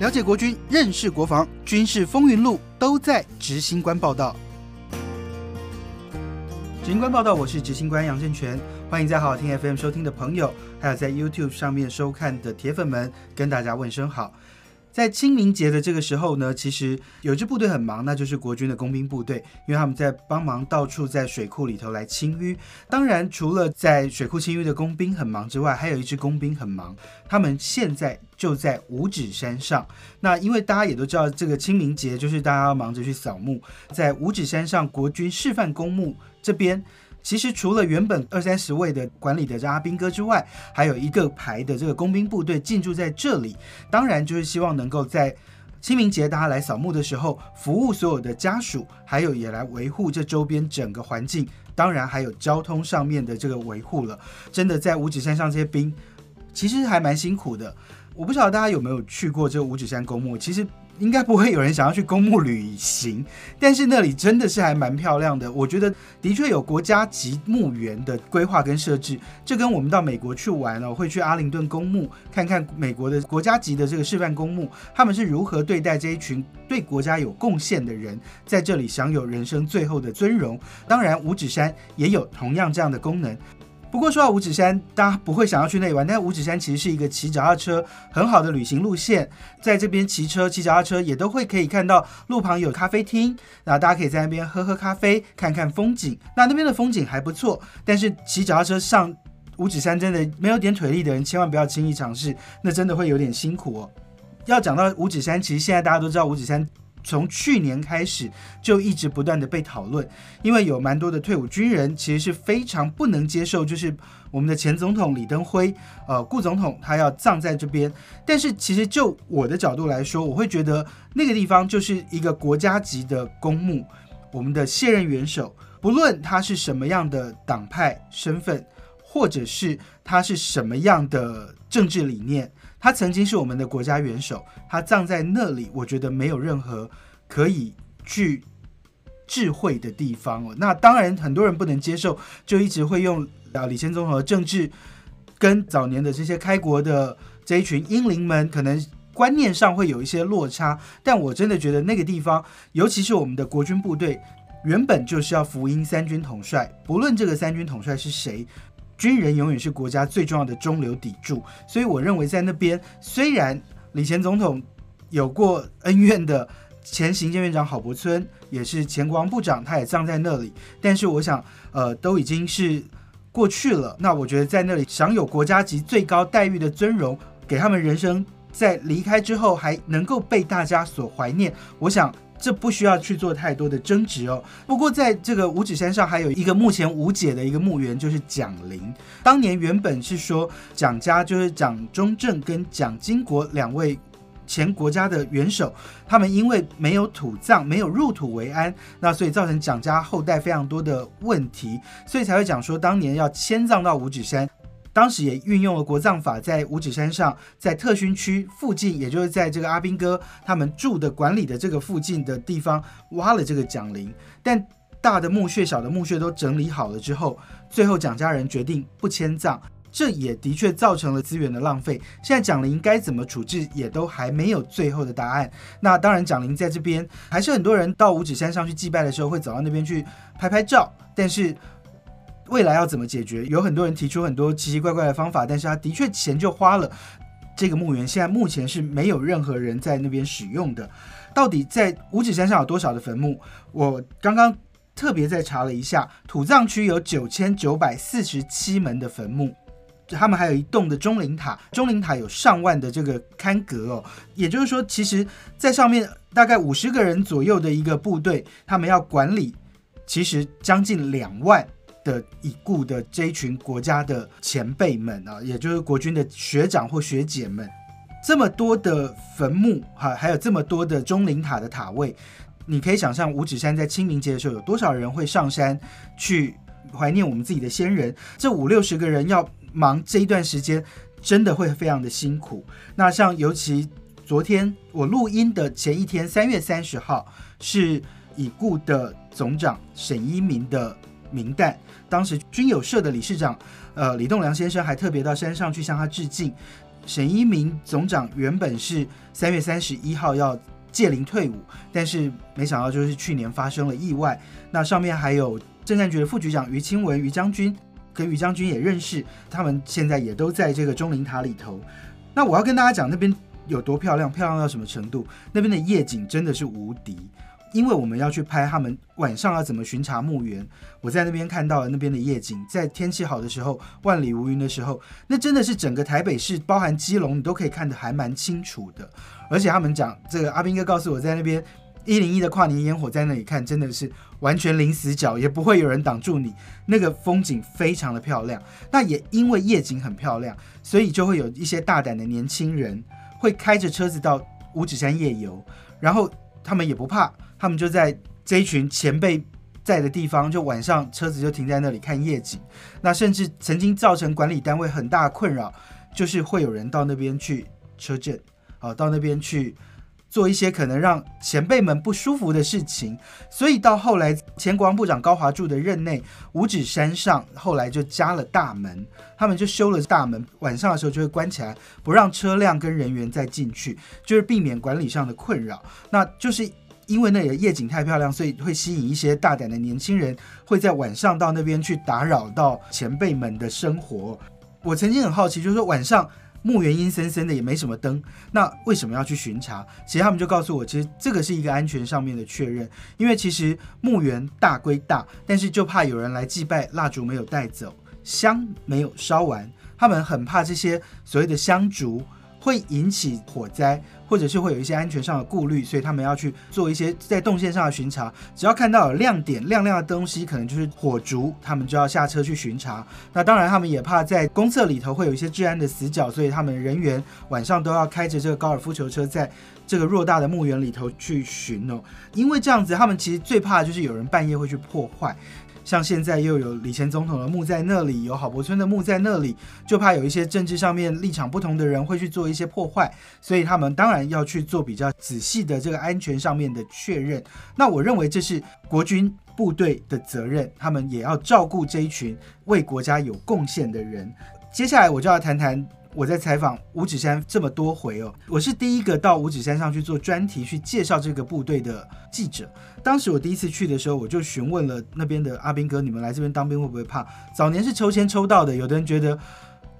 了解国军，认识国防，军事风云录都在执行官报道。执行官报道，我是执行官杨正全，欢迎在好好听 FM 收听的朋友，还有在 YouTube 上面收看的铁粉们，跟大家问声好。在清明节的这个时候呢，其实有支部队很忙，那就是国军的工兵部队，因为他们在帮忙到处在水库里头来清淤。当然，除了在水库清淤的工兵很忙之外，还有一支工兵很忙，他们现在就在五指山上。那因为大家也都知道，这个清明节就是大家要忙着去扫墓，在五指山上国军示范公墓这边。其实除了原本二三十位的管理的这阿兵哥之外，还有一个排的这个工兵部队进驻在这里。当然就是希望能够在清明节大家来扫墓的时候，服务所有的家属，还有也来维护这周边整个环境。当然还有交通上面的这个维护了。真的在五指山上这些兵，其实还蛮辛苦的。我不晓得大家有没有去过这五指山公墓，其实。应该不会有人想要去公墓旅行，但是那里真的是还蛮漂亮的。我觉得的确有国家级墓园的规划跟设置，这跟我们到美国去玩哦，会去阿灵顿公墓看看美国的国家级的这个示范公墓，他们是如何对待这一群对国家有贡献的人，在这里享有人生最后的尊荣。当然，五指山也有同样这样的功能。不过说到五指山，大家不会想要去那里玩。但五指山其实是一个骑脚踏车很好的旅行路线，在这边骑车、骑脚踏车也都会可以看到路旁有咖啡厅，那大家可以在那边喝喝咖啡、看看风景。那那边的风景还不错，但是骑脚踏车上五指山真的没有点腿力的人，千万不要轻易尝试，那真的会有点辛苦哦。要讲到五指山，其实现在大家都知道五指山。从去年开始就一直不断的被讨论，因为有蛮多的退伍军人其实是非常不能接受，就是我们的前总统李登辉，呃，顾总统他要葬在这边。但是其实就我的角度来说，我会觉得那个地方就是一个国家级的公墓，我们的现任元首，不论他是什么样的党派身份，或者是他是什么样的政治理念。他曾经是我们的国家元首，他葬在那里，我觉得没有任何可以去智慧的地方哦。那当然，很多人不能接受，就一直会用啊李先宗和政治跟早年的这些开国的这一群英灵们，可能观念上会有一些落差。但我真的觉得那个地方，尤其是我们的国军部队，原本就是要福音三军统帅，不论这个三军统帅是谁。军人永远是国家最重要的中流砥柱，所以我认为在那边，虽然李前总统有过恩怨的前行政院长郝柏村，也是前国防部长，他也葬在那里，但是我想，呃，都已经是过去了。那我觉得在那里享有国家级最高待遇的尊荣，给他们人生在离开之后还能够被大家所怀念，我想。这不需要去做太多的争执哦。不过，在这个五指山上还有一个目前无解的一个墓园，就是蒋陵。当年原本是说蒋家就是蒋中正跟蒋经国两位前国家的元首，他们因为没有土葬，没有入土为安，那所以造成蒋家后代非常多的问题，所以才会讲说当年要迁葬到五指山。当时也运用了国葬法，在五指山上，在特训区附近，也就是在这个阿兵哥他们住的管理的这个附近的地方，挖了这个蒋陵。但大的墓穴、小的墓穴都整理好了之后，最后蒋家人决定不迁葬，这也的确造成了资源的浪费。现在蒋陵该怎么处置，也都还没有最后的答案。那当然，蒋陵在这边，还是很多人到五指山上去祭拜的时候，会走到那边去拍拍照，但是。未来要怎么解决？有很多人提出很多奇奇怪怪的方法，但是他的确钱就花了。这个墓园现在目前是没有任何人在那边使用的。到底在五指山上有多少的坟墓？我刚刚特别再查了一下，土葬区有九千九百四十七门的坟墓，他们还有一栋的钟灵塔，钟灵塔有上万的这个龛阁哦。也就是说，其实在上面大概五十个人左右的一个部队，他们要管理，其实将近两万。的已故的这一群国家的前辈们啊，也就是国军的学长或学姐们，这么多的坟墓哈，还有这么多的钟灵塔的塔位，你可以想象五指山在清明节的时候有多少人会上山去怀念我们自己的先人？这五六十个人要忙这一段时间，真的会非常的辛苦。那像尤其昨天我录音的前一天，三月三十号是已故的总长沈一鸣的。明代，当时军友社的理事长，呃，李栋梁先生还特别到山上去向他致敬。沈一鸣总长原本是三月三十一号要借龄退伍，但是没想到就是去年发生了意外。那上面还有政战局的副局长于清文于将军，跟于将军也认识，他们现在也都在这个钟灵塔里头。那我要跟大家讲那边有多漂亮，漂亮到什么程度？那边的夜景真的是无敌。因为我们要去拍他们晚上要怎么巡查墓园，我在那边看到了那边的夜景，在天气好的时候，万里无云的时候，那真的是整个台北市，包含基隆，你都可以看得还蛮清楚的。而且他们讲，这个阿斌哥告诉我在那边 一零一的跨年烟火在那里看，真的是完全零死角，也不会有人挡住你，那个风景非常的漂亮。那也因为夜景很漂亮，所以就会有一些大胆的年轻人会开着车子到五指山夜游，然后他们也不怕。他们就在这一群前辈在的地方，就晚上车子就停在那里看夜景。那甚至曾经造成管理单位很大的困扰，就是会有人到那边去车震，啊，到那边去做一些可能让前辈们不舒服的事情。所以到后来，前国防部长高华柱的任内，五指山上后来就加了大门，他们就修了大门，晚上的时候就会关起来，不让车辆跟人员再进去，就是避免管理上的困扰。那就是。因为那里的夜景太漂亮，所以会吸引一些大胆的年轻人，会在晚上到那边去打扰到前辈们的生活。我曾经很好奇，就是说晚上墓园阴森森的，也没什么灯，那为什么要去巡查？其实他们就告诉我，其实这个是一个安全上面的确认。因为其实墓园大归大，但是就怕有人来祭拜，蜡烛没有带走，香没有烧完，他们很怕这些所谓的香烛会引起火灾。或者是会有一些安全上的顾虑，所以他们要去做一些在动线上的巡查。只要看到有亮点、亮亮的东西，可能就是火烛，他们就要下车去巡查。那当然，他们也怕在公厕里头会有一些治安的死角，所以他们人员晚上都要开着这个高尔夫球车，在这个偌大的墓园里头去巡哦。因为这样子，他们其实最怕就是有人半夜会去破坏。像现在又有李前总统的墓在那里，有郝柏村的墓在那里，就怕有一些政治上面立场不同的人会去做一些破坏，所以他们当然要去做比较仔细的这个安全上面的确认。那我认为这是国军部队的责任，他们也要照顾这一群为国家有贡献的人。接下来我就要谈谈。我在采访五指山这么多回哦，我是第一个到五指山上去做专题去介绍这个部队的记者。当时我第一次去的时候，我就询问了那边的阿兵哥：“你们来这边当兵会不会怕？”早年是抽签抽到的，有的人觉得，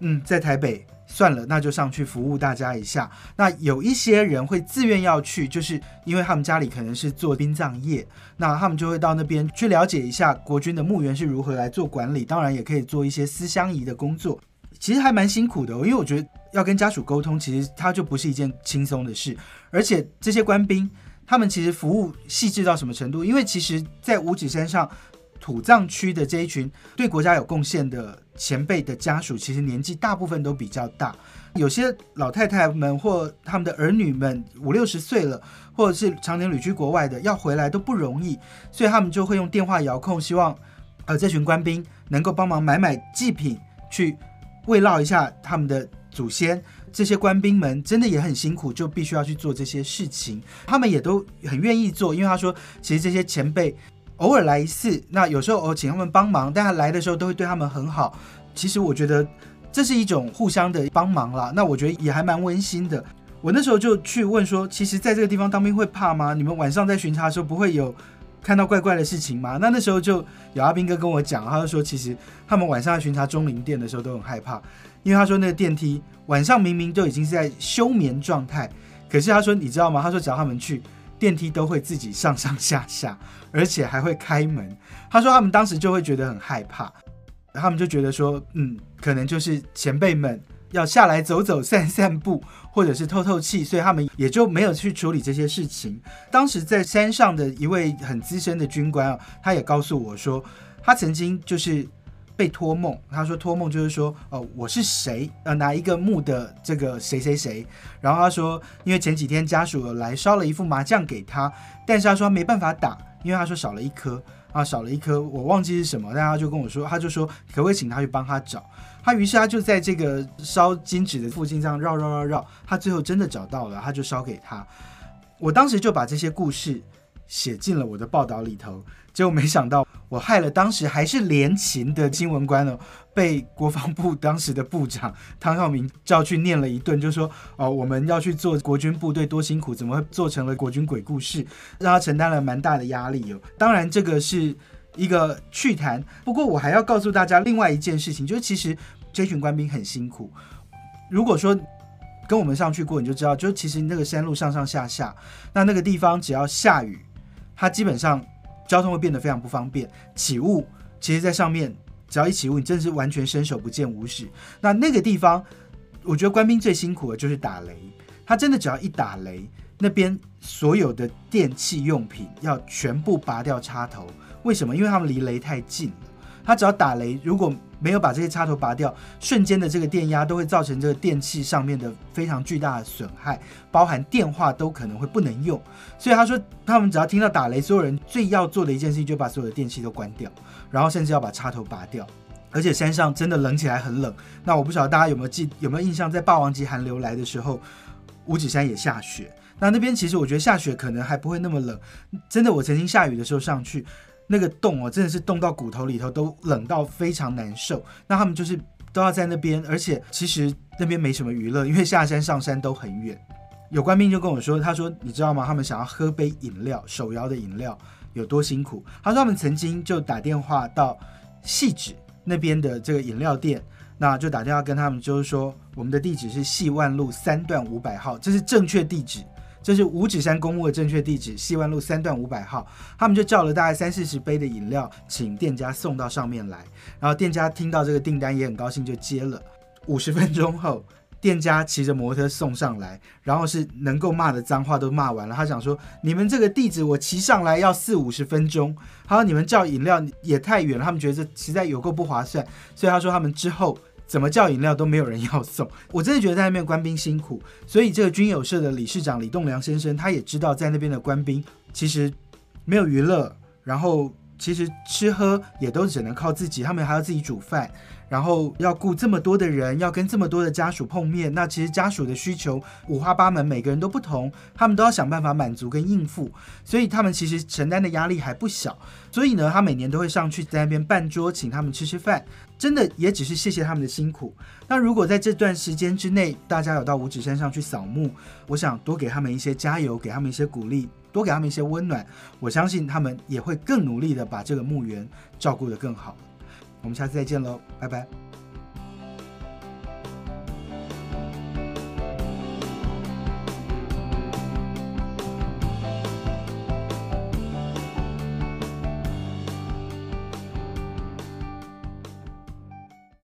嗯，在台北算了，那就上去服务大家一下。那有一些人会自愿要去，就是因为他们家里可能是做殡葬业，那他们就会到那边去了解一下国军的墓园是如何来做管理，当然也可以做一些思乡仪的工作。其实还蛮辛苦的，因为我觉得要跟家属沟通，其实它就不是一件轻松的事。而且这些官兵，他们其实服务细致到什么程度？因为其实，在五指山上土葬区的这一群对国家有贡献的前辈的家属，其实年纪大部分都比较大，有些老太太们或他们的儿女们五六十岁了，或者是常年旅居国外的，要回来都不容易，所以他们就会用电话遥控，希望呃这群官兵能够帮忙买买祭品去。慰劳一下他们的祖先，这些官兵们真的也很辛苦，就必须要去做这些事情。他们也都很愿意做，因为他说，其实这些前辈偶尔来一次，那有时候我请他们帮忙，但他来的时候都会对他们很好。其实我觉得这是一种互相的帮忙啦。那我觉得也还蛮温馨的。我那时候就去问说，其实在这个地方当兵会怕吗？你们晚上在巡查的时候不会有？看到怪怪的事情吗？那那时候就有阿兵哥跟我讲，他就说其实他们晚上巡查钟灵殿的时候都很害怕，因为他说那个电梯晚上明明就已经是在休眠状态，可是他说你知道吗？他说只要他们去电梯都会自己上上下下，而且还会开门。他说他们当时就会觉得很害怕，他们就觉得说嗯，可能就是前辈们。要下来走走、散散步，或者是透透气，所以他们也就没有去处理这些事情。当时在山上的一位很资深的军官啊，他也告诉我说，他曾经就是被托梦。他说托梦就是说，哦，我是谁？呃，哪一个墓的这个谁谁谁？然后他说，因为前几天家属来烧了一副麻将给他，但是他说没办法打，因为他说少了一颗啊，少了一颗，我忘记是什么。但他就跟我说，他就说可不可以请他去帮他找。他于是他就在这个烧金纸的附近这样绕绕绕绕，他最后真的找到了，他就烧给他。我当时就把这些故事写进了我的报道里头。结果没想到，我害了当时还是连勤的新闻官哦，被国防部当时的部长汤耀明叫去念了一顿，就说：“哦，我们要去做国军部队多辛苦，怎么会做成了国军鬼故事？”让他承担了蛮大的压力哦。当然，这个是一个趣谈。不过，我还要告诉大家另外一件事情，就是其实这群官兵很辛苦。如果说跟我们上去过，你就知道，就其实那个山路上上下下，那那个地方只要下雨，它基本上。交通会变得非常不方便，起雾，其实在上面只要一起雾，你真的是完全伸手不见五指。那那个地方，我觉得官兵最辛苦的就是打雷，他真的只要一打雷，那边所有的电器用品要全部拔掉插头。为什么？因为他们离雷太近了，他只要打雷，如果没有把这些插头拔掉，瞬间的这个电压都会造成这个电器上面的非常巨大的损害，包含电话都可能会不能用。所以他说，他们只要听到打雷，所有人最要做的一件事情，就把所有的电器都关掉，然后甚至要把插头拔掉。而且山上真的冷起来很冷。那我不晓得大家有没有记有没有印象，在霸王级寒流来的时候，五指山也下雪。那那边其实我觉得下雪可能还不会那么冷。真的，我曾经下雨的时候上去。那个冻哦，真的是冻到骨头里头，都冷到非常难受。那他们就是都要在那边，而且其实那边没什么娱乐，因为下山上山都很远。有官兵就跟我说，他说你知道吗？他们想要喝杯饮料，手摇的饮料有多辛苦？他说他们曾经就打电话到细指那边的这个饮料店，那就打电话跟他们，就是说我们的地址是细万路三段五百号，这是正确地址。这是五指山公墓的正确地址，细万路三段五百号。他们就叫了大概三四十杯的饮料，请店家送到上面来。然后店家听到这个订单也很高兴，就接了。五十分钟后，店家骑着摩托送上来，然后是能够骂的脏话都骂完了。他想说：“你们这个地址我骑上来要四五十分钟，还有你们叫饮料也太远了。”他们觉得这实在有够不划算，所以他说他们之后。怎么叫饮料都没有人要送，我真的觉得在那边官兵辛苦，所以这个军友社的理事长李栋梁先生，他也知道在那边的官兵其实没有娱乐，然后其实吃喝也都只能靠自己，他们还要自己煮饭。然后要雇这么多的人，要跟这么多的家属碰面，那其实家属的需求五花八门，每个人都不同，他们都要想办法满足跟应付，所以他们其实承担的压力还不小。所以呢，他每年都会上去在那边办桌，请他们吃吃饭，真的也只是谢谢他们的辛苦。那如果在这段时间之内，大家有到五指山上去扫墓，我想多给他们一些加油，给他们一些鼓励，多给他们一些温暖，我相信他们也会更努力的把这个墓园照顾得更好。我们下次再见喽，拜拜。